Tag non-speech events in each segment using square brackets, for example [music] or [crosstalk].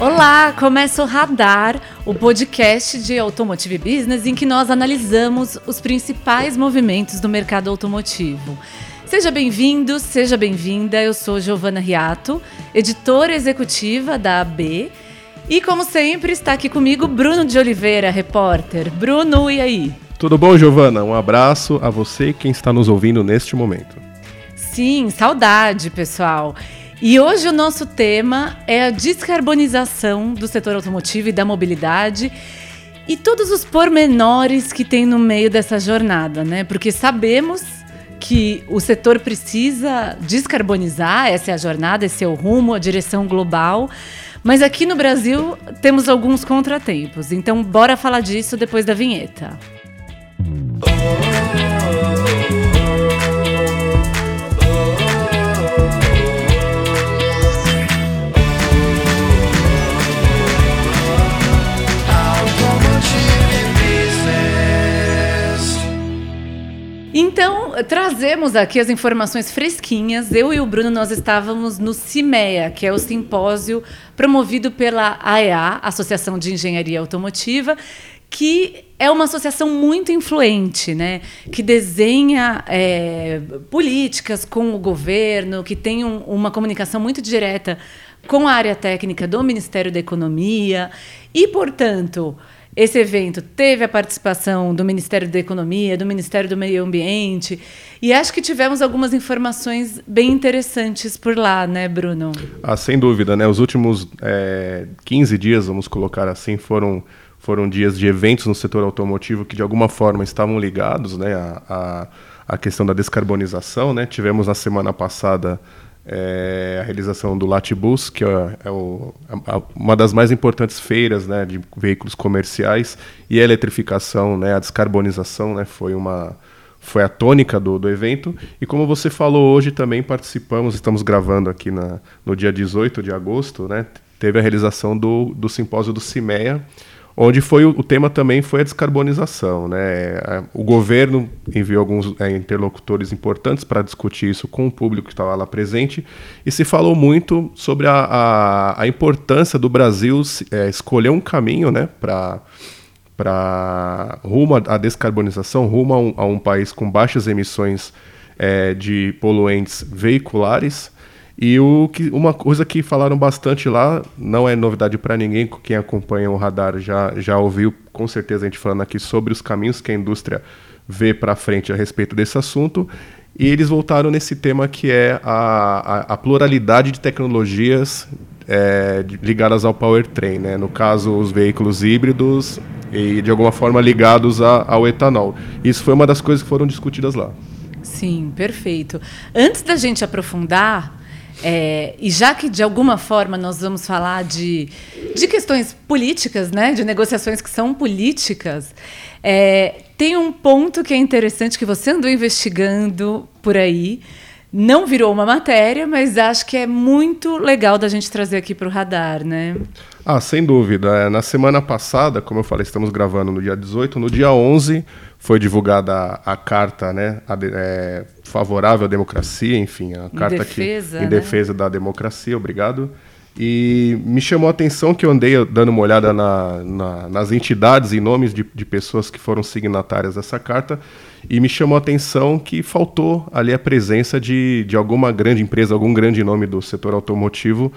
Olá, começa o Radar, o podcast de Automotive Business em que nós analisamos os principais movimentos do mercado automotivo. Seja bem-vindo, seja bem-vinda. Eu sou Giovana Riato, editora executiva da AB. E como sempre, está aqui comigo Bruno de Oliveira, repórter. Bruno, e aí? Tudo bom, Giovana? Um abraço a você e quem está nos ouvindo neste momento. Sim, saudade, pessoal. E hoje o nosso tema é a descarbonização do setor automotivo e da mobilidade e todos os pormenores que tem no meio dessa jornada, né? Porque sabemos que o setor precisa descarbonizar, essa é a jornada, esse é o rumo, a direção global. Mas aqui no Brasil temos alguns contratempos. Então, bora falar disso depois da vinheta. Então, trazemos aqui as informações fresquinhas. Eu e o Bruno, nós estávamos no CIMEA, que é o simpósio promovido pela AEA, Associação de Engenharia Automotiva, que é uma associação muito influente, né? que desenha é, políticas com o governo, que tem um, uma comunicação muito direta com a área técnica do Ministério da Economia e, portanto, esse evento teve a participação do Ministério da Economia, do Ministério do Meio Ambiente, e acho que tivemos algumas informações bem interessantes por lá, né, Bruno? Ah, sem dúvida, né? Os últimos é, 15 dias, vamos colocar assim, foram, foram dias de eventos no setor automotivo que de alguma forma estavam ligados né, à, à, à questão da descarbonização. Né? Tivemos na semana passada é a realização do Latibus, que é, é o, a, uma das mais importantes feiras né, de veículos comerciais, e a eletrificação, né, a descarbonização, né, foi uma foi a tônica do, do evento. E como você falou, hoje também participamos, estamos gravando aqui na, no dia 18 de agosto, né, teve a realização do, do simpósio do CIMEA, onde foi o, tema também foi a descarbonização. Né? O governo enviou alguns é, interlocutores importantes para discutir isso com o público que estava lá presente e se falou muito sobre a, a, a importância do Brasil é, escolher um caminho né, para para rumo à descarbonização, rumo a um, a um, país com baixas emissões é, de poluentes veiculares e o que, uma coisa que falaram bastante lá, não é novidade para ninguém, quem acompanha o radar já, já ouviu com certeza a gente falando aqui sobre os caminhos que a indústria vê para frente a respeito desse assunto. E eles voltaram nesse tema que é a, a, a pluralidade de tecnologias é, ligadas ao powertrain, né? no caso, os veículos híbridos e de alguma forma ligados a, ao etanol. Isso foi uma das coisas que foram discutidas lá. Sim, perfeito. Antes da gente aprofundar, é, e já que de alguma forma nós vamos falar de, de questões políticas, né, de negociações que são políticas, é, tem um ponto que é interessante que você andou investigando por aí. Não virou uma matéria, mas acho que é muito legal da gente trazer aqui para o radar, né? Ah, sem dúvida. É, na semana passada, como eu falei, estamos gravando no dia 18, no dia 11 foi divulgada a, carta né, a, é, favorável à democracia, enfim, a em carta defesa, que, em né? defesa da democracia, obrigado. E me chamou a atenção que eu andei dando uma olhada na, na, nas entidades e nomes de, de, pessoas que foram signatárias dessa carta, e me chamou a atenção que faltou ali a presença de, de alguma grande empresa, algum grande nome do setor automotivo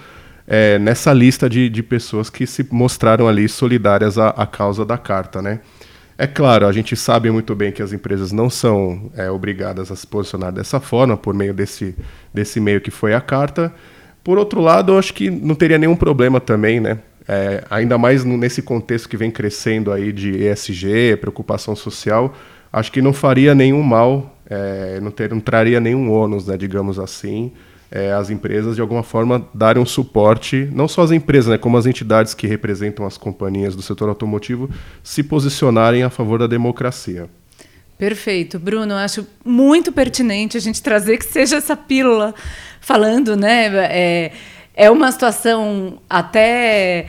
é, nessa lista de, de pessoas que se mostraram ali solidárias à, à causa da carta, né? É claro, a gente sabe muito bem que as empresas não são é, obrigadas a se posicionar dessa forma, por meio desse, desse meio que foi a carta. Por outro lado, eu acho que não teria nenhum problema também, né? É, ainda mais nesse contexto que vem crescendo aí de ESG, preocupação social, acho que não faria nenhum mal, é, não, ter, não traria nenhum ônus, né, digamos assim, é, as empresas de alguma forma darem um suporte, não só as empresas, né, como as entidades que representam as companhias do setor automotivo, se posicionarem a favor da democracia. Perfeito, Bruno. Acho muito pertinente a gente trazer que seja essa pílula falando, né? É, é uma situação até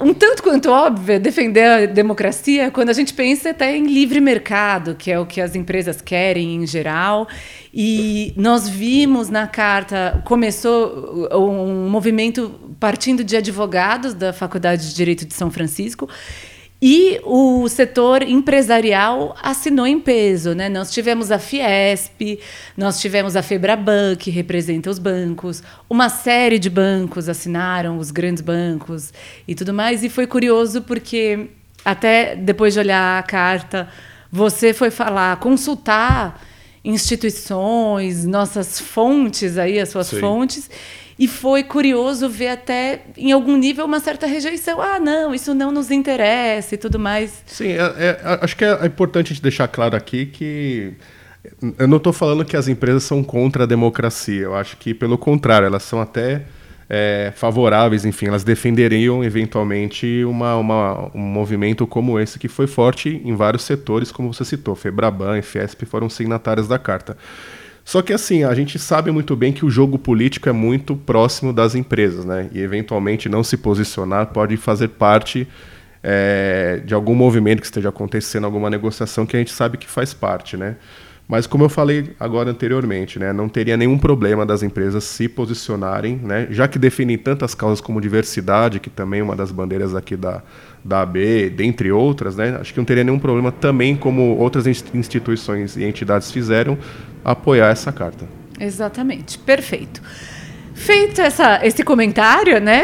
um tanto quanto óbvio defender a democracia quando a gente pensa até em livre mercado, que é o que as empresas querem em geral. E nós vimos na carta, começou um movimento partindo de advogados da Faculdade de Direito de São Francisco e o setor empresarial assinou em peso. Né? Nós tivemos a Fiesp, nós tivemos a Febraban, que representa os bancos, uma série de bancos assinaram, os grandes bancos e tudo mais. E foi curioso porque, até depois de olhar a carta, você foi falar, consultar instituições, nossas fontes aí, as suas Sim. fontes. E foi curioso ver até, em algum nível, uma certa rejeição. Ah, não, isso não nos interessa e tudo mais. Sim, é, é, acho que é importante a gente deixar claro aqui que eu não estou falando que as empresas são contra a democracia. Eu acho que, pelo contrário, elas são até é, favoráveis, enfim, elas defenderiam eventualmente uma, uma, um movimento como esse, que foi forte em vários setores, como você citou. Febraban e Fiesp foram signatárias da carta. Só que assim, a gente sabe muito bem que o jogo político é muito próximo das empresas, né? E eventualmente não se posicionar pode fazer parte é, de algum movimento que esteja acontecendo, alguma negociação que a gente sabe que faz parte, né? Mas como eu falei agora anteriormente, né, não teria nenhum problema das empresas se posicionarem, né, já que definem tantas causas como diversidade, que também é uma das bandeiras aqui da, da AB, dentre outras, né, acho que não teria nenhum problema também, como outras instituições e entidades fizeram, apoiar essa carta. Exatamente, perfeito. Feito essa, esse comentário, né,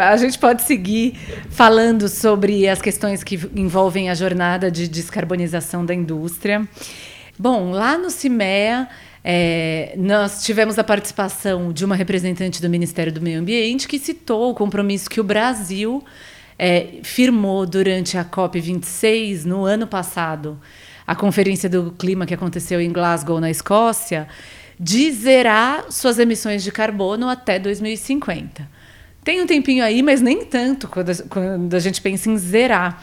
a gente pode seguir falando sobre as questões que envolvem a jornada de descarbonização da indústria. Bom, lá no CIMEA, é, nós tivemos a participação de uma representante do Ministério do Meio Ambiente que citou o compromisso que o Brasil é, firmou durante a COP26 no ano passado, a Conferência do Clima que aconteceu em Glasgow, na Escócia, de zerar suas emissões de carbono até 2050. Tem um tempinho aí, mas nem tanto quando a, quando a gente pensa em zerar.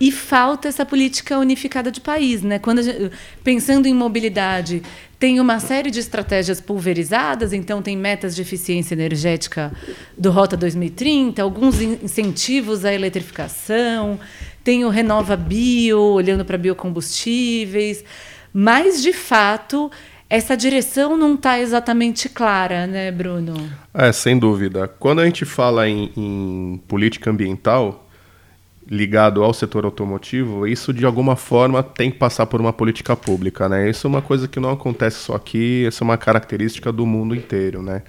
E falta essa política unificada de país. Né? Quando gente, pensando em mobilidade, tem uma série de estratégias pulverizadas, então tem metas de eficiência energética do Rota 2030, alguns incentivos à eletrificação, tem o Renova Bio, olhando para biocombustíveis, mas, de fato, essa direção não está exatamente clara, né, Bruno? É, sem dúvida. Quando a gente fala em, em política ambiental, ligado ao setor automotivo, isso de alguma forma tem que passar por uma política pública, né? Isso é uma coisa que não acontece só aqui, isso é uma característica do mundo inteiro, né?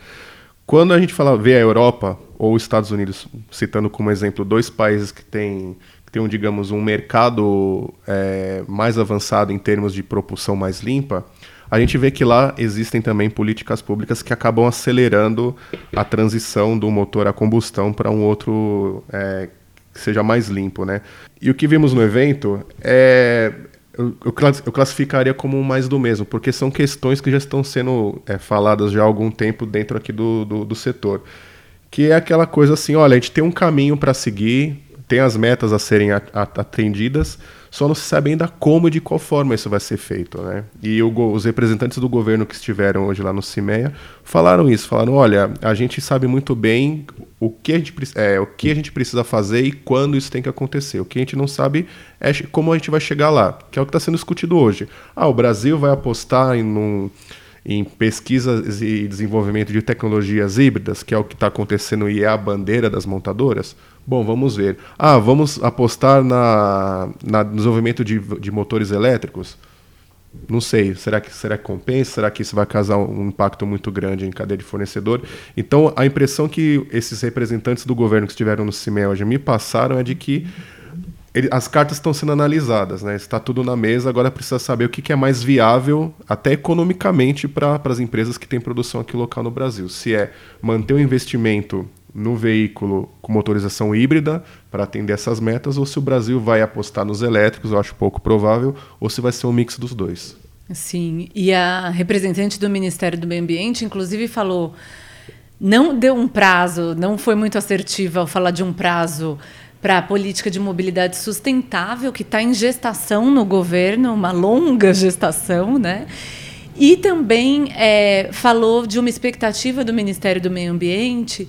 Quando a gente fala vê a Europa ou os Estados Unidos, citando como exemplo dois países que têm que tem, digamos, um mercado é, mais avançado em termos de propulsão mais limpa, a gente vê que lá existem também políticas públicas que acabam acelerando a transição do motor a combustão para um outro é, que seja mais limpo, né? E o que vimos no evento é eu, classificaria como mais do mesmo, porque são questões que já estão sendo é, faladas já há algum tempo dentro aqui do, do, do, setor. Que é aquela coisa assim, olha, a gente tem um caminho para seguir, tem as metas a serem atendidas, só não se sabe ainda como e de qual forma isso vai ser feito. Né? E o, os representantes do governo que estiveram hoje lá no CIMEA falaram isso, falaram, olha, a gente sabe muito bem o que, a gente, é, o que a gente precisa fazer e quando isso tem que acontecer. O que a gente não sabe é como a gente vai chegar lá, que é o que está sendo discutido hoje. Ah, o Brasil vai apostar em, num, em pesquisas e desenvolvimento de tecnologias híbridas, que é o que está acontecendo e é a bandeira das montadoras? Bom, vamos ver. Ah, vamos apostar na, na desenvolvimento de, de motores elétricos? Não sei, será que, será que compensa? Será que isso vai causar um impacto muito grande em cadeia de fornecedor? Então, a impressão que esses representantes do governo que estiveram no CIME hoje me passaram é de que ele, as cartas estão sendo analisadas, né? está tudo na mesa, agora precisa saber o que, que é mais viável, até economicamente, para as empresas que têm produção aqui local no Brasil. Se é manter o investimento no veículo com motorização híbrida para atender essas metas, ou se o Brasil vai apostar nos elétricos, eu acho pouco provável, ou se vai ser um mix dos dois. Sim, e a representante do Ministério do Meio Ambiente, inclusive, falou, não deu um prazo, não foi muito assertiva ao falar de um prazo para a política de mobilidade sustentável que está em gestação no governo, uma longa gestação, né? E também é, falou de uma expectativa do Ministério do Meio Ambiente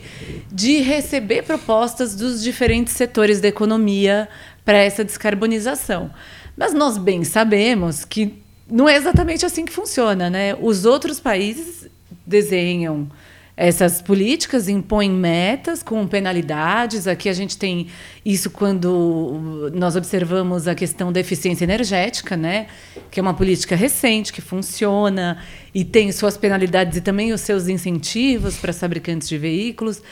de receber propostas dos diferentes setores da economia para essa descarbonização. Mas nós bem sabemos que não é exatamente assim que funciona. Né? Os outros países desenham essas políticas impõem metas com penalidades. Aqui a gente tem isso quando nós observamos a questão da eficiência energética, né? que é uma política recente, que funciona e tem suas penalidades e também os seus incentivos para os fabricantes de veículos.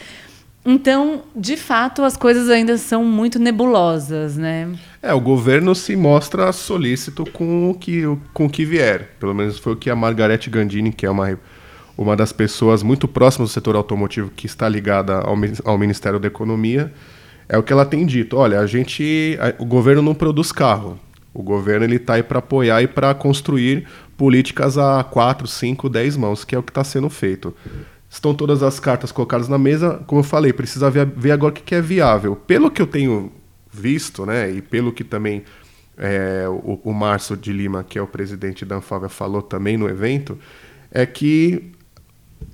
Então, de fato, as coisas ainda são muito nebulosas, né? É, o governo se mostra solícito com o que, com o que vier. Pelo menos foi o que a Margarete Gandini, que é uma uma das pessoas muito próximas do setor automotivo que está ligada ao, ao Ministério da Economia, é o que ela tem dito. Olha, a gente, a, o governo não produz carro. O governo ele está aí para apoiar e para construir políticas a 4, 5, 10 mãos, que é o que está sendo feito. Estão todas as cartas colocadas na mesa, como eu falei, precisa ver, ver agora o que, que é viável. Pelo que eu tenho visto, né, e pelo que também é, o, o Márcio de Lima, que é o presidente da Anfávia, falou também no evento, é que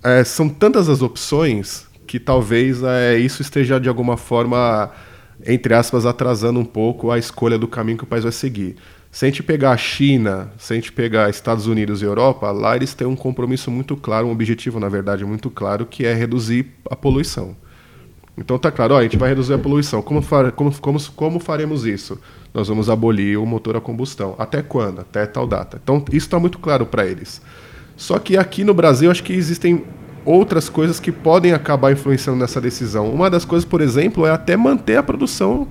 é, são tantas as opções que talvez é, isso esteja de alguma forma, entre aspas, atrasando um pouco a escolha do caminho que o país vai seguir. Se a gente pegar a China, se a gente pegar Estados Unidos e Europa, lá eles têm um compromisso muito claro, um objetivo, na verdade, muito claro, que é reduzir a poluição. Então tá claro, ó, a gente vai reduzir a poluição. Como, far, como, como, como faremos isso? Nós vamos abolir o motor a combustão. Até quando? Até tal data. Então isso está muito claro para eles. Só que aqui no Brasil acho que existem outras coisas que podem acabar influenciando nessa decisão. Uma das coisas, por exemplo, é até manter a produção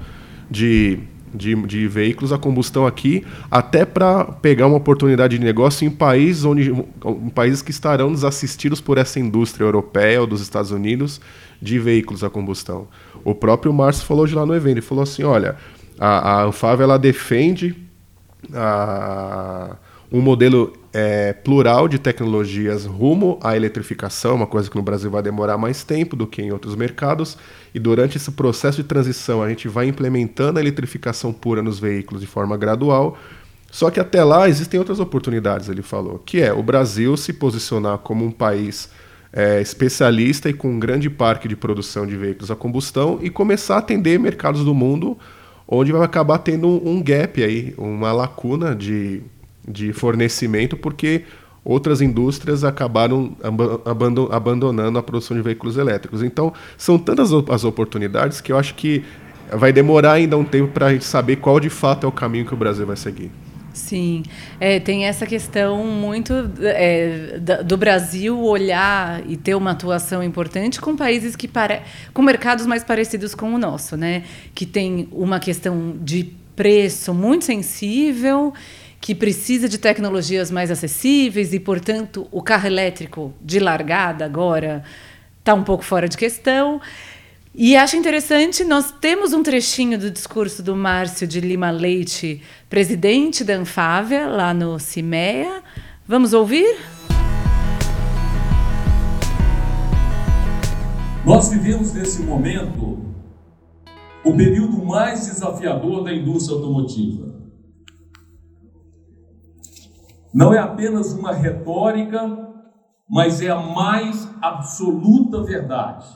de, de, de veículos a combustão aqui, até para pegar uma oportunidade de negócio em países, onde, em países que estarão desassistidos por essa indústria europeia ou dos Estados Unidos de veículos a combustão. O próprio Márcio falou de lá no evento, ele falou assim, olha, a, a Anfávia ela defende a, um modelo é, plural de tecnologias rumo à eletrificação, uma coisa que no Brasil vai demorar mais tempo do que em outros mercados, e durante esse processo de transição a gente vai implementando a eletrificação pura nos veículos de forma gradual. Só que até lá existem outras oportunidades, ele falou, que é o Brasil se posicionar como um país é, especialista e com um grande parque de produção de veículos a combustão e começar a atender mercados do mundo onde vai acabar tendo um gap aí, uma lacuna de de fornecimento, porque outras indústrias acabaram abandonando a produção de veículos elétricos. Então, são tantas as oportunidades que eu acho que vai demorar ainda um tempo para a gente saber qual de fato é o caminho que o Brasil vai seguir. Sim, é, tem essa questão muito é, do Brasil olhar e ter uma atuação importante com países que pare... com mercados mais parecidos com o nosso, né? Que tem uma questão de preço muito sensível que precisa de tecnologias mais acessíveis e, portanto, o carro elétrico de largada agora está um pouco fora de questão. E acho interessante, nós temos um trechinho do discurso do Márcio de Lima Leite, presidente da Anfávia, lá no CIMEA. Vamos ouvir? Nós vivemos nesse momento o período mais desafiador da indústria automotiva. Não é apenas uma retórica, mas é a mais absoluta verdade.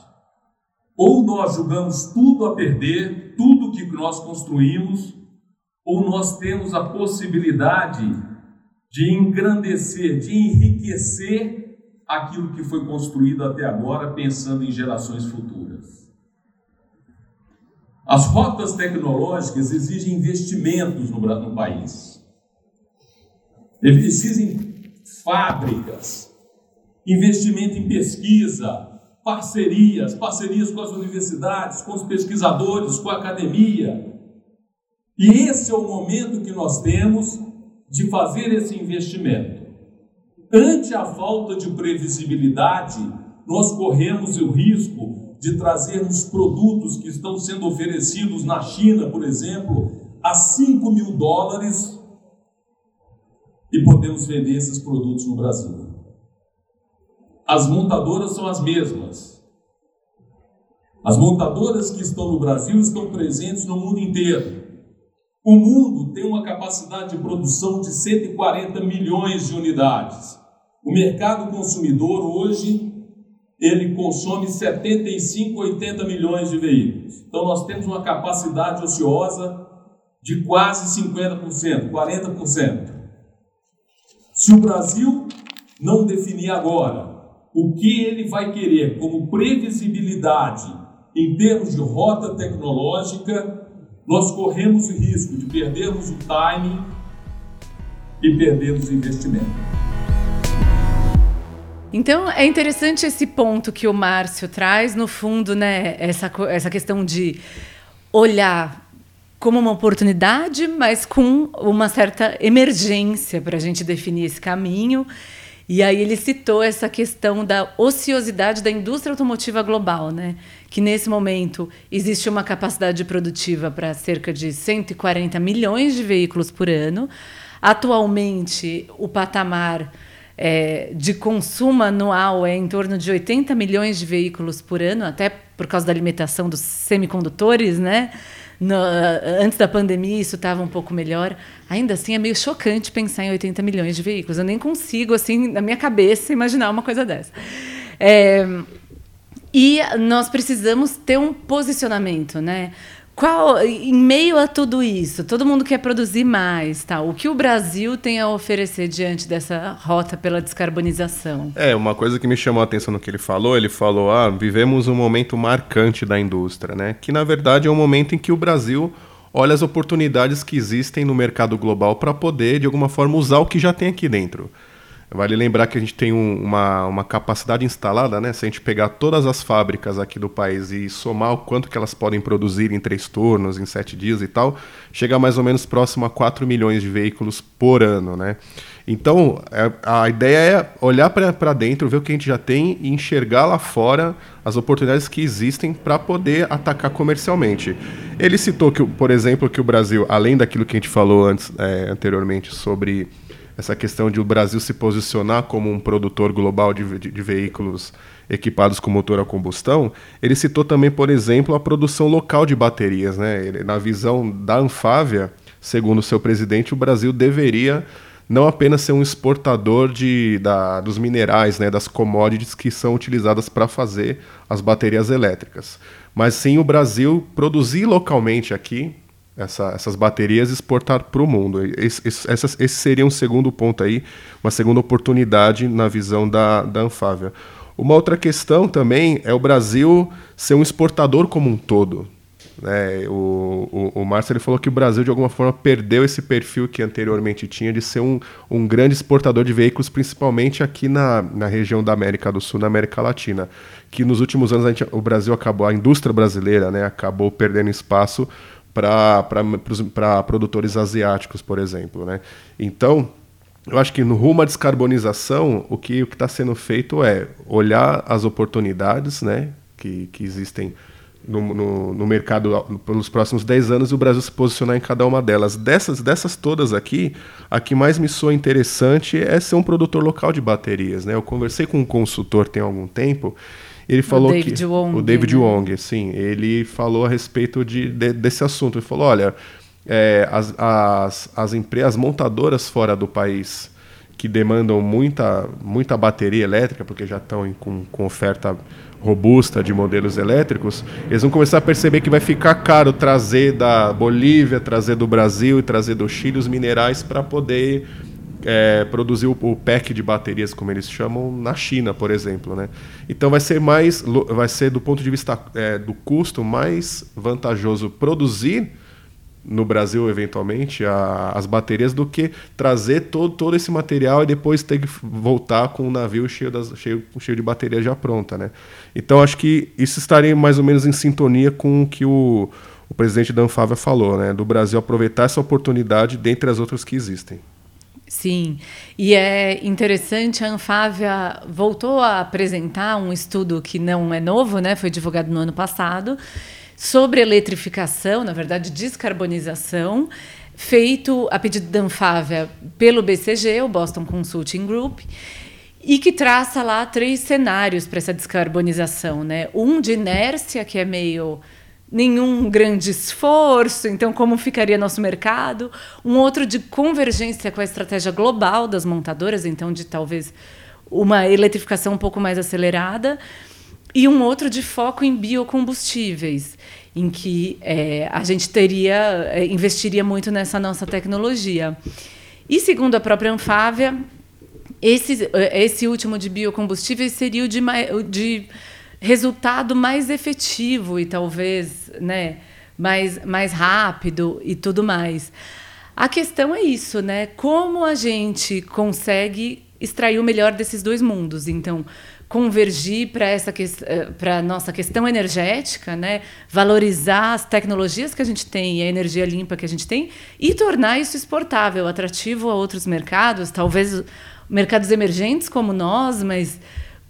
Ou nós julgamos tudo a perder, tudo que nós construímos, ou nós temos a possibilidade de engrandecer, de enriquecer aquilo que foi construído até agora, pensando em gerações futuras. As rotas tecnológicas exigem investimentos no, no país. Existem fábricas, investimento em pesquisa, parcerias, parcerias com as universidades, com os pesquisadores, com a academia. E esse é o momento que nós temos de fazer esse investimento. Ante a falta de previsibilidade, nós corremos o risco de trazermos produtos que estão sendo oferecidos na China, por exemplo, a 5 mil dólares e podemos vender esses produtos no Brasil. As montadoras são as mesmas. As montadoras que estão no Brasil estão presentes no mundo inteiro. O mundo tem uma capacidade de produção de 140 milhões de unidades. O mercado consumidor hoje ele consome 75, 80 milhões de veículos. Então nós temos uma capacidade ociosa de quase 50%, 40%. Se o Brasil não definir agora o que ele vai querer como previsibilidade em termos de rota tecnológica, nós corremos o risco de perdermos o timing e perdermos o investimento. Então é interessante esse ponto que o Márcio traz, no fundo, né, essa, essa questão de olhar como uma oportunidade, mas com uma certa emergência para a gente definir esse caminho. E aí ele citou essa questão da ociosidade da indústria automotiva global, né? Que nesse momento existe uma capacidade produtiva para cerca de 140 milhões de veículos por ano. Atualmente, o patamar é, de consumo anual é em torno de 80 milhões de veículos por ano, até por causa da limitação dos semicondutores, né? No, antes da pandemia isso estava um pouco melhor. Ainda assim é meio chocante pensar em 80 milhões de veículos. Eu nem consigo, assim, na minha cabeça, imaginar uma coisa dessa. É, e nós precisamos ter um posicionamento, né? Qual, em meio a tudo isso, todo mundo quer produzir mais, tá? O que o Brasil tem a oferecer diante dessa rota pela descarbonização? É, uma coisa que me chamou a atenção no que ele falou, ele falou: "Ah, vivemos um momento marcante da indústria", né? Que na verdade é um momento em que o Brasil olha as oportunidades que existem no mercado global para poder de alguma forma usar o que já tem aqui dentro. Vale lembrar que a gente tem um, uma, uma capacidade instalada, né? Se a gente pegar todas as fábricas aqui do país e somar o quanto que elas podem produzir em três turnos, em sete dias e tal, chega mais ou menos próximo a 4 milhões de veículos por ano, né? Então, é, a ideia é olhar para dentro, ver o que a gente já tem e enxergar lá fora as oportunidades que existem para poder atacar comercialmente. Ele citou, que, por exemplo, que o Brasil, além daquilo que a gente falou antes, é, anteriormente sobre essa questão de o Brasil se posicionar como um produtor global de, de, de, veículos equipados com motor a combustão, ele citou também, por exemplo, a produção local de baterias. Né? Ele, na visão da Anfávia, segundo seu presidente, o Brasil deveria não apenas ser um exportador de, da, dos minerais, né, das commodities que são utilizadas para fazer as baterias elétricas, mas sim o Brasil produzir localmente aqui essa, essas baterias exportar para o mundo. Esse, esse, esse, seria um segundo ponto aí, uma segunda oportunidade na visão da, da Anfávia. Uma outra questão também é o Brasil ser um exportador como um todo. Né? O, o, o Márcio ele falou que o Brasil, de alguma forma, perdeu esse perfil que anteriormente tinha de ser um, um grande exportador de veículos, principalmente aqui na, na região da América do Sul, na América Latina. Que nos últimos anos gente, o Brasil acabou, a indústria brasileira né, acabou perdendo espaço para produtores asiáticos, por exemplo. Né? Então, eu acho que no rumo à descarbonização, o que o está sendo feito é olhar as oportunidades né, que, que existem no, no, no, mercado pelos próximos 10 anos e o Brasil se posicionar em cada uma delas. Dessas, dessas todas aqui, a que mais me soa interessante é ser um produtor local de baterias. Né? Eu conversei com um consultor tem algum tempo ele falou o David que Wong, o David né? Wong, sim, ele falou a respeito de, de desse assunto. Ele falou, olha, é, as, as, as empresas, as montadoras fora do país que demandam muita, muita bateria elétrica, porque já estão com, com oferta robusta de modelos elétricos, eles vão começar a perceber que vai ficar caro trazer da Bolívia, trazer do Brasil e trazer do Chile os minerais para poder é, produzir o, pack de baterias, como eles chamam, na China, por exemplo. Né? Então vai ser mais, vai ser do ponto de vista é, do custo mais vantajoso produzir no Brasil, eventualmente, a, as baterias do que trazer todo, todo esse material e depois ter que voltar com o um navio cheio, das, cheio, cheio de bateria já pronta. Né? Então acho que isso estaria mais ou menos em sintonia com o que o, o presidente Dan Fávia falou, né? do Brasil aproveitar essa oportunidade dentre as outras que existem. Sim, e é interessante, a Anfávia voltou a apresentar um estudo que não é novo, né? foi divulgado no ano passado, sobre eletrificação, na verdade, descarbonização, feito a pedido da Anfávia pelo BCG, o Boston Consulting Group, e que traça lá três cenários para essa descarbonização. Né? Um de inércia, que é meio nenhum grande esforço, então como ficaria nosso mercado? Um outro de convergência com a estratégia global das montadoras, então de talvez uma eletrificação um pouco mais acelerada, e um outro de foco em biocombustíveis, em que é, a gente teria é, investiria muito nessa nossa tecnologia. E segundo a própria Anfávia, esse, esse último de biocombustíveis seria o de, de resultado mais efetivo e talvez né, mais, mais rápido e tudo mais. A questão é isso, né? Como a gente consegue extrair o melhor desses dois mundos? Então, convergir para essa eh, para nossa questão energética, né? Valorizar as tecnologias que a gente tem e a energia limpa que a gente tem e tornar isso exportável, atrativo a outros mercados, talvez mercados emergentes como nós, mas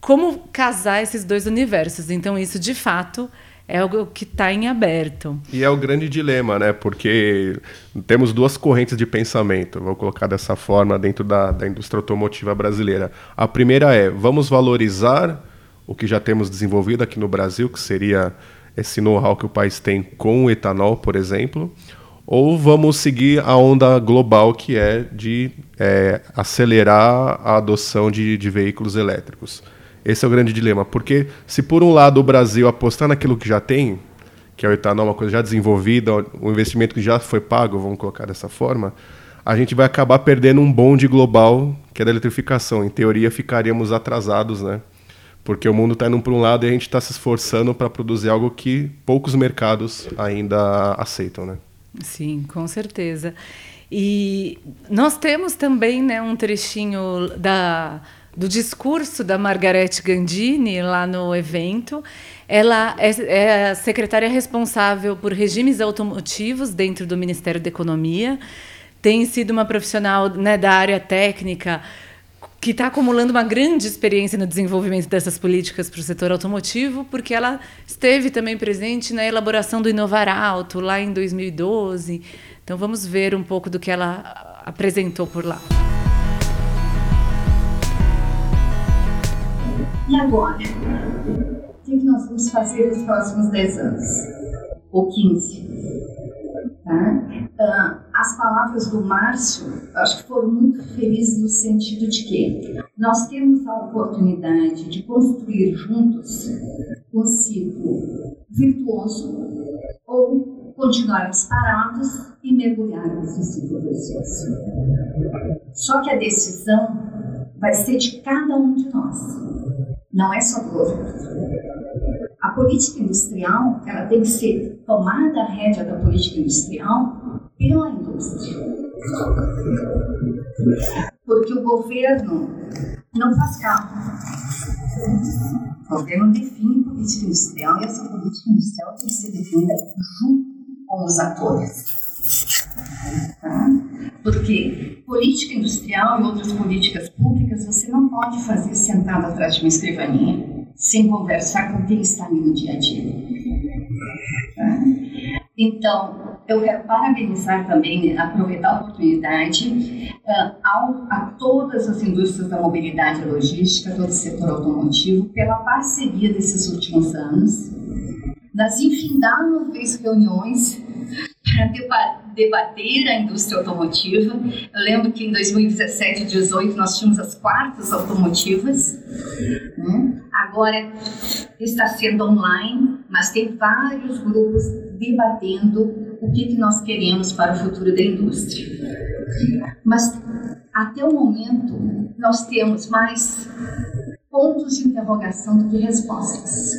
como casar esses dois universos? Então isso de fato é algo que está em aberto. E é o grande dilema, né? Porque temos duas correntes de pensamento, vou colocar dessa forma, dentro da, da indústria automotiva brasileira. A primeira é: vamos valorizar o que já temos desenvolvido aqui no Brasil, que seria esse know-how que o país tem com o etanol, por exemplo, ou vamos seguir a onda global que é de é, acelerar a adoção de, de veículos elétricos. Esse é o grande dilema, porque se por um lado o Brasil apostar naquilo que já tem, que é o etanol, uma coisa já desenvolvida, um investimento que já foi pago, vamos colocar dessa forma, a gente vai acabar perdendo um bonde global, que é da eletrificação. Em teoria, ficaríamos atrasados, né? Porque o mundo está indo para um lado e a gente está se esforçando para produzir algo que poucos mercados ainda aceitam, né? Sim, com certeza. E nós temos também né, um trechinho da do discurso da Margarete Gandini lá no evento. Ela é, é a secretária responsável por regimes automotivos dentro do Ministério da Economia. Tem sido uma profissional né, da área técnica que está acumulando uma grande experiência no desenvolvimento dessas políticas para o setor automotivo, porque ela esteve também presente na elaboração do Inovar Alto lá em 2012. Então vamos ver um pouco do que ela apresentou por lá. E agora? O que nós vamos fazer nos próximos 10 anos? Ou 15? Tá? Uh, as palavras do Márcio, acho que foram muito felizes no sentido de que nós temos a oportunidade de construir juntos um ciclo virtuoso ou continuarmos parados e mergulharmos no ciclo virtuoso. Só que a decisão vai ser de cada um de nós não é só do governo. A política industrial, ela tem que ser tomada a rédea da política industrial pela indústria. Porque o governo não faz carro. O governo define política industrial e essa política industrial tem que ser definida junto com os atores. Tá? Porque política industrial e outras políticas públicas você não pode fazer sentado atrás de uma escrivaninha sem conversar com quem está ali no dia a dia. Tá? Então, eu quero parabenizar também, aproveitar a oportunidade uh, ao, a todas as indústrias da mobilidade e logística, todo o setor automotivo, pela parceria desses últimos anos, nas infindáveis reuniões para debater a indústria automotiva. Eu lembro que em 2017 e 2018 nós tínhamos as quartas automotivas. Né? Agora está sendo online, mas tem vários grupos debatendo o que, que nós queremos para o futuro da indústria. Mas até o momento nós temos mais pontos de interrogação do que respostas.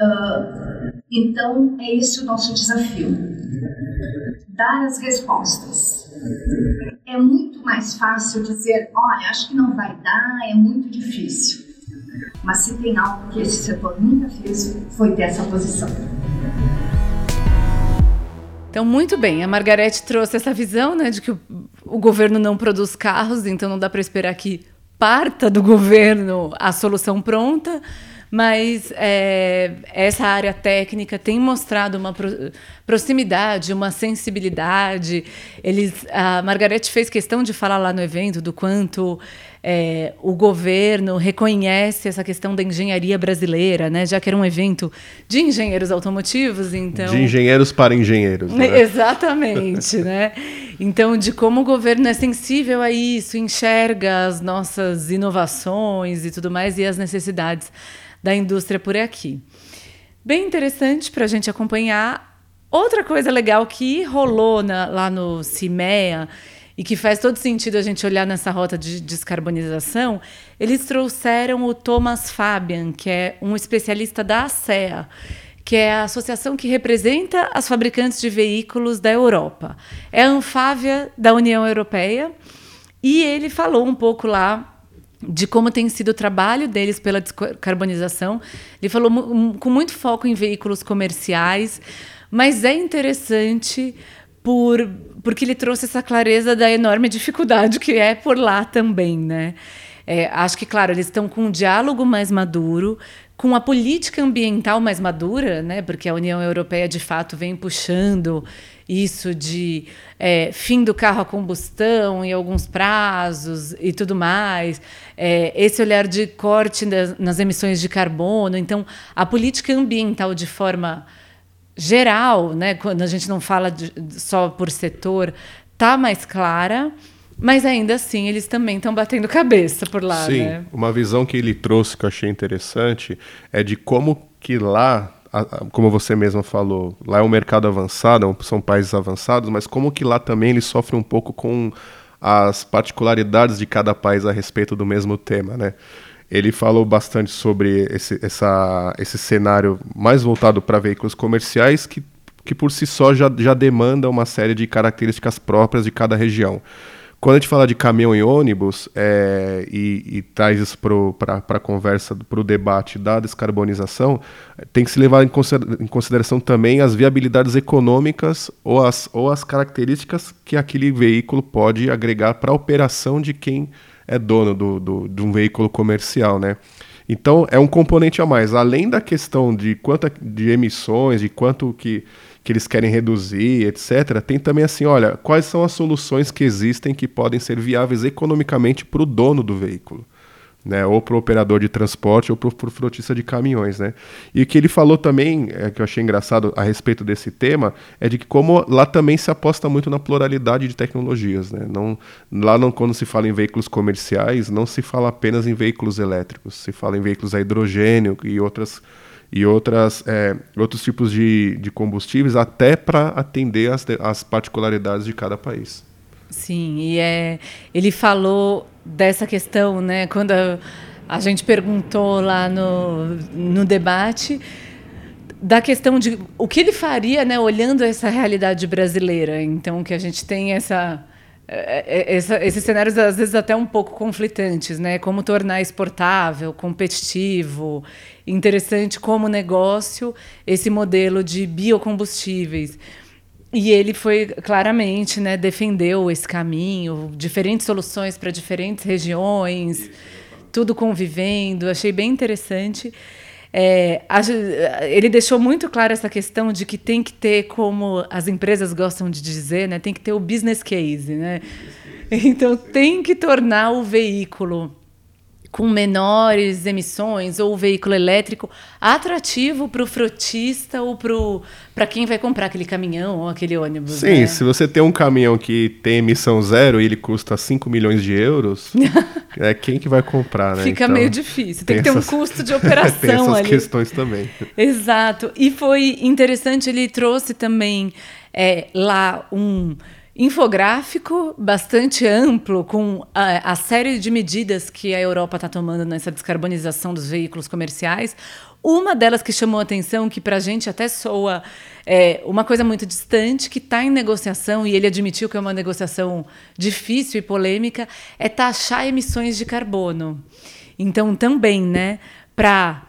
Uh, então, é esse o nosso desafio: dar as respostas. É muito mais fácil dizer, olha, acho que não vai dar, é muito difícil. Mas se tem algo que esse setor nunca fez, foi ter essa posição. Então, muito bem, a Margarete trouxe essa visão né, de que o, o governo não produz carros, então não dá para esperar que parta do governo a solução pronta, mas é, essa área técnica tem mostrado uma pro, proximidade, uma sensibilidade. Eles, a Margarete fez questão de falar lá no evento do quanto é, o governo reconhece essa questão da engenharia brasileira, né? Já que era um evento de engenheiros automotivos, então de engenheiros para engenheiros, né? [laughs] exatamente, né? Então, de como o governo é sensível a isso, enxerga as nossas inovações e tudo mais e as necessidades da indústria por aqui. Bem interessante para a gente acompanhar. Outra coisa legal que rolou na, lá no CIMEA e que faz todo sentido a gente olhar nessa rota de descarbonização, eles trouxeram o Thomas Fabian, que é um especialista da ASEA, que é a associação que representa as fabricantes de veículos da Europa. É a Anfávia da União Europeia. E ele falou um pouco lá de como tem sido o trabalho deles pela descarbonização. Ele falou com muito foco em veículos comerciais, mas é interessante por, porque ele trouxe essa clareza da enorme dificuldade que é por lá também, né? É, acho que, claro, eles estão com um diálogo mais maduro, com a política ambiental mais madura, né, porque a União Europeia de fato vem puxando isso de é, fim do carro a combustão em alguns prazos e tudo mais, é, esse olhar de corte das, nas emissões de carbono. Então, a política ambiental de forma geral, né, quando a gente não fala de, só por setor, está mais clara. Mas ainda assim, eles também estão batendo cabeça por lá, Sim, né? uma visão que ele trouxe que eu achei interessante é de como que lá, como você mesma falou, lá é um mercado avançado, são países avançados, mas como que lá também ele sofre um pouco com as particularidades de cada país a respeito do mesmo tema, né? Ele falou bastante sobre esse, essa, esse cenário mais voltado para veículos comerciais que, que por si só já, já demanda uma série de características próprias de cada região. Quando a gente fala de caminhão e ônibus é, e, e, traz isso para a conversa, para o debate da descarbonização, tem que se levar em, em, consideração também as viabilidades econômicas ou as, ou as características que aquele veículo pode agregar para a operação de quem é dono do, do, de um veículo comercial. Né? Então é um componente a mais. Além da questão de quanto de emissões, de quanto que que eles querem reduzir, etc. Tem também assim, olha, quais são as soluções que existem que podem ser viáveis economicamente para o dono do veículo. Né, ou para o operador de transporte ou para o frotista de caminhões. Né? E o que ele falou também, é, que eu achei engraçado a respeito desse tema, é de que como lá também se aposta muito na pluralidade de tecnologias. Né? Não, lá não, quando se fala em veículos comerciais, não se fala apenas em veículos elétricos, se fala em veículos a hidrogênio e outras e outras, é, outros tipos de, de combustíveis, até para atender as, as particularidades de cada país. Sim, e é, ele falou dessa questão, né, quando a, a gente perguntou lá no, no debate, da questão de o que ele faria, né, olhando essa realidade brasileira. Então, que a gente tem essa essa, esses cenários às vezes até um pouco conflitantes, né? Como tornar exportável, competitivo, interessante como negócio esse modelo de biocombustíveis. E ele foi claramente, né, defendeu esse caminho, diferentes soluções para diferentes regiões, tudo convivendo. Achei bem interessante. É, ele deixou muito claro essa questão de que tem que ter, como as empresas gostam de dizer, né, tem que ter o business case. Né? Então, tem que tornar o veículo com menores emissões ou veículo elétrico atrativo para o frotista ou para quem vai comprar aquele caminhão ou aquele ônibus. Sim, né? se você tem um caminhão que tem emissão zero e ele custa 5 milhões de euros, [laughs] é quem que vai comprar, né? Fica então, meio difícil. Tem, tem que essas... ter um custo de [laughs] operação tem essas ali. questões também. Exato. E foi interessante, ele trouxe também é, lá um infográfico bastante amplo com a, a, série de medidas que a Europa está tomando nessa descarbonização dos veículos comerciais. Uma delas que chamou atenção, que para a gente até soa é, uma coisa muito distante, que está em negociação, e ele admitiu que é uma negociação difícil e polêmica, é taxar emissões de carbono. Então, também, né, para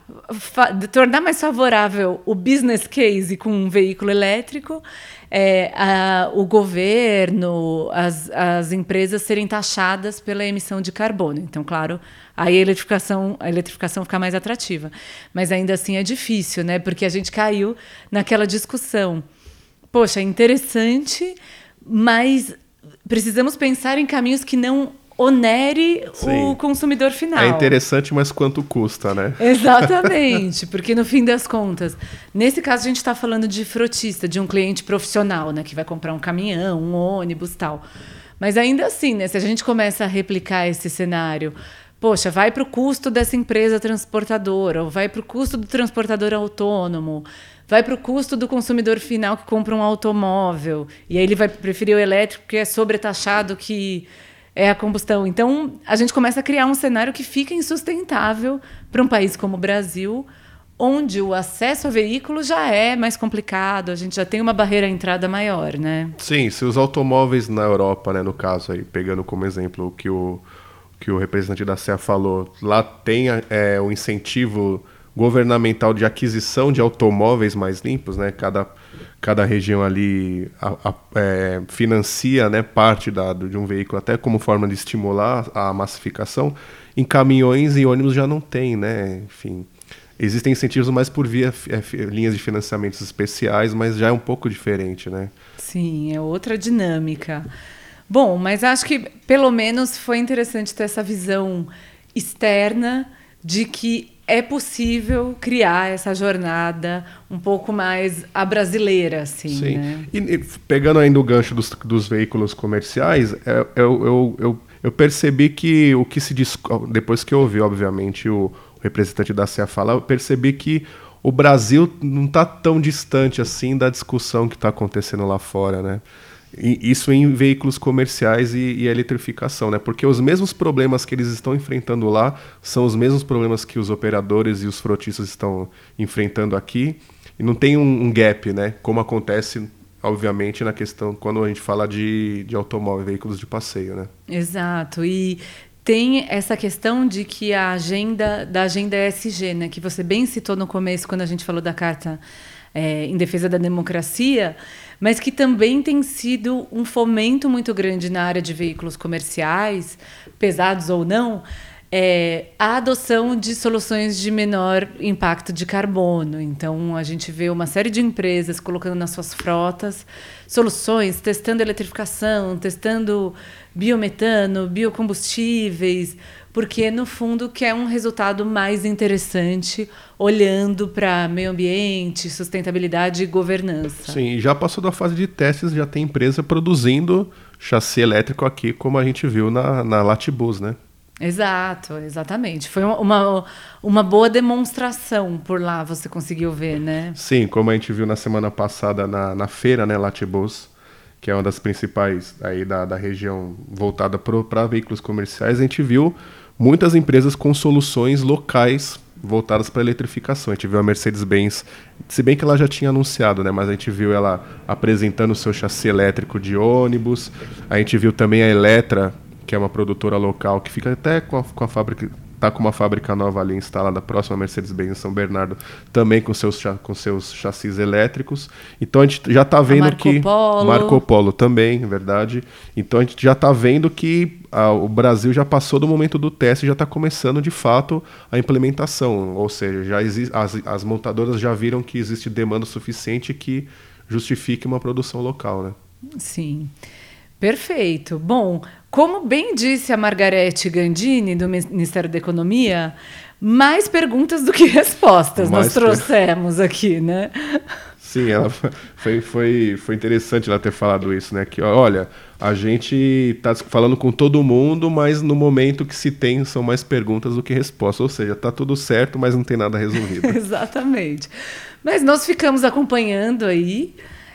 tornar mais favorável o business case com um veículo elétrico, é, a, o governo, as, as empresas serem taxadas pela emissão de carbono. Então, claro, aí a eletrificação, a eletrificação fica mais atrativa. Mas ainda assim é difícil, né? Porque a gente caiu naquela discussão. Poxa, é interessante, mas precisamos pensar em caminhos que não onere Sim. o consumidor final. É interessante, mas quanto custa, né? [laughs] Exatamente, porque no fim das contas, nesse caso a gente está falando de frotista, de um cliente profissional, né, que vai comprar um caminhão, um ônibus, tal. Mas ainda assim, né, se a gente começa a replicar esse cenário, poxa, vai para o custo dessa empresa transportadora, ou vai para o custo do transportador autônomo, vai para o custo do consumidor final que compra um automóvel, e aí ele vai preferir o elétrico porque é sobretaxado que é a combustão. Então, a gente começa a criar um cenário que fica insustentável para um país como o Brasil, onde o acesso a veículos já é mais complicado, a gente já tem uma barreira à entrada maior, né? Sim, se os automóveis na Europa, né, no caso aí, pegando como exemplo o que o, que o representante da SEA falou, lá tem é, o incentivo governamental de aquisição de automóveis mais limpos, né? Cada, cada região ali a, a, é, financia né, parte da, de um veículo até como forma de estimular a massificação. Em caminhões e ônibus já não tem, né? Enfim, Existem incentivos mais por via é, linhas de financiamentos especiais, mas já é um pouco diferente, né? Sim, é outra dinâmica. Bom, mas acho que pelo menos foi interessante ter essa visão externa de que é possível criar essa jornada um pouco mais a brasileira, assim. Sim. Né? E, e, pegando ainda o gancho dos, dos veículos comerciais, é, eu, eu, eu, eu, percebi que o que se diz, depois que eu ouvi, obviamente, o, o representante da CEA falar, eu percebi que o Brasil não está tão distante assim da discussão que está acontecendo lá fora, né? Isso em veículos comerciais e, e, eletrificação, né? Porque os mesmos problemas que eles estão enfrentando lá são os mesmos problemas que os operadores e os frotistas estão enfrentando aqui. E não tem um, um gap, né? Como acontece, obviamente, na questão quando a gente fala de, de automóvel, veículos de passeio, né? Exato. E tem essa questão de que a agenda da agenda ESG, né? Que você bem citou no começo quando a gente falou da carta é, em defesa da democracia mas que também tem sido um fomento muito grande na área de veículos comerciais, pesados ou não, é, a adoção de soluções de menor impacto de carbono. Então, a gente vê uma série de empresas colocando nas suas frotas soluções, testando eletrificação, testando biometano, biocombustíveis, porque no fundo quer um resultado mais interessante olhando para meio ambiente, sustentabilidade e governança. Sim, já passou da fase de testes, já tem empresa produzindo chassi elétrico aqui, como a gente viu na, na Latibus, né? Exato, exatamente. Foi uma, uma boa demonstração por lá, você conseguiu ver, né? Sim, como a gente viu na semana passada na, na feira, né, Latibus, que é uma das principais aí da, da região voltada para veículos comerciais, a gente viu muitas empresas com soluções locais voltadas para eletrificação. A gente viu a Mercedes-Benz, se bem que ela já tinha anunciado, né, mas a gente viu ela apresentando o seu chassi elétrico de ônibus. A gente viu também a Eletra, que é uma produtora local que fica até com a, com a fábrica está com uma fábrica nova ali instalada próxima à Mercedes-Benz em São Bernardo, também com seus, com seus chassis elétricos. Então a gente já está vendo Marco que. Polo. Marco Polo também, verdade. Então a gente já está vendo que a, o Brasil já passou do momento do teste e já está começando de fato a implementação. Ou seja, já as, as montadoras já viram que existe demanda suficiente que justifique uma produção local. Né? Sim. Perfeito. Bom, como bem disse a Margarete Gandini, do Ministério da Economia, mais perguntas do que respostas mais nós trouxemos aqui, né? Sim, ela foi, foi, foi interessante ela ter falado isso, né? Que olha, a gente está falando com todo mundo, mas no momento que se tem são mais perguntas do que respostas. Ou seja, está tudo certo, mas não tem nada resolvido. [laughs] Exatamente. Mas nós ficamos acompanhando aí.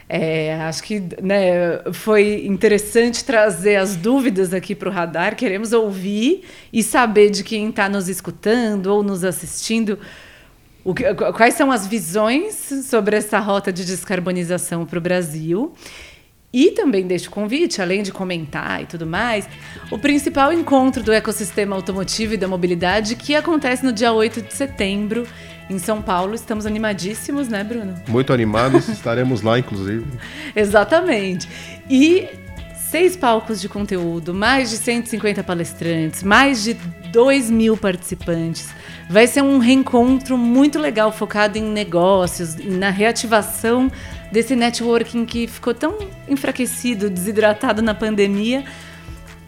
É, acho que né, foi interessante trazer as dúvidas aqui para o radar. Queremos ouvir e saber de quem está nos escutando ou nos assistindo que, quais são as visões sobre essa rota de descarbonização para o Brasil. E também deixo o convite, além de comentar e tudo mais, o principal encontro do ecossistema automotivo e da mobilidade que acontece no dia 8 de setembro em São Paulo. Estamos animadíssimos, né, Bruno? Muito animados, [laughs] estaremos lá, inclusive. Exatamente. E seis palcos de conteúdo, mais de 150 palestrantes, mais de 2 mil participantes. Vai ser um reencontro muito legal, focado em negócios, na reativação desse networking que ficou tão enfraquecido, desidratado na pandemia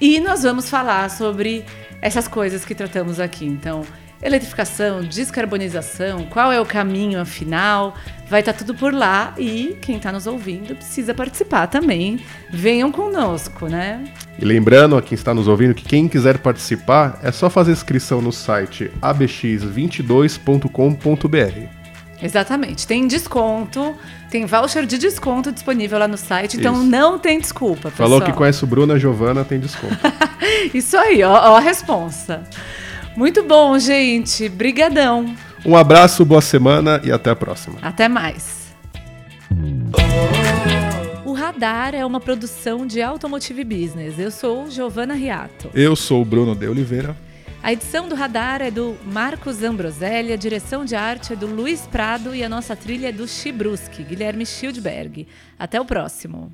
E nós vamos falar sobre essas coisas que tratamos aqui. Então, eletrificação, descarbonização, qual é o caminho afinal, vai estar tá tudo por lá e quem está nos ouvindo precisa participar também. Venham conosco, né? E lembrando a quem está nos ouvindo que quem quiser participar é só fazer inscrição no site abx22.com.br. Exatamente, tem desconto, tem voucher de desconto disponível lá no site, então Isso. não tem desculpa. Pessoal. Falou que conhece o Bruno, a Giovana, tem desconto. [laughs] Isso aí, ó, ó a resposta. Muito bom, gente. Brigadão. Um abraço, boa semana e até a próxima. Até mais. O Radar é uma produção de Automotive Business. Eu sou Giovana Riato. Eu sou o Bruno de Oliveira. A edição do Radar é do Marcos Ambroselli, a direção de arte é do Luiz Prado e a nossa trilha é do Chibruski, Guilherme Schildberg. Até o próximo.